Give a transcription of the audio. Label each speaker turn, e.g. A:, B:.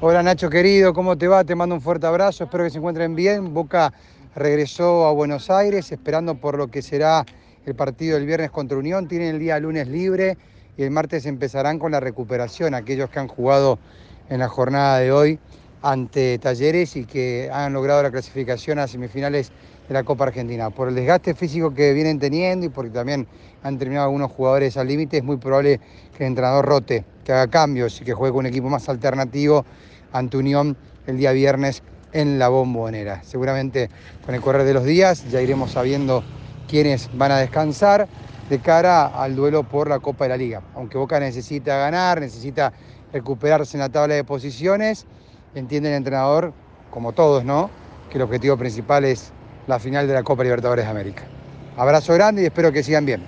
A: Hola Nacho querido, ¿cómo te va? Te mando un fuerte abrazo, espero que se encuentren bien. Boca regresó a Buenos Aires esperando por lo que será el partido del viernes contra Unión. Tienen el día lunes libre y el martes empezarán con la recuperación, aquellos que han jugado en la jornada de hoy ante Talleres y que han logrado la clasificación a semifinales de la Copa Argentina. Por el desgaste físico que vienen teniendo y porque también han terminado algunos jugadores al límite, es muy probable que el entrenador rote, que haga cambios y que juegue con un equipo más alternativo ante Unión el día viernes en la bombonera. Seguramente con el correr de los días ya iremos sabiendo quiénes van a descansar de cara al duelo por la Copa de la Liga. Aunque Boca necesita ganar, necesita recuperarse en la tabla de posiciones, entiende el entrenador, como todos, ¿no? Que el objetivo principal es la final de la Copa Libertadores de América. Abrazo grande y espero que sigan bien.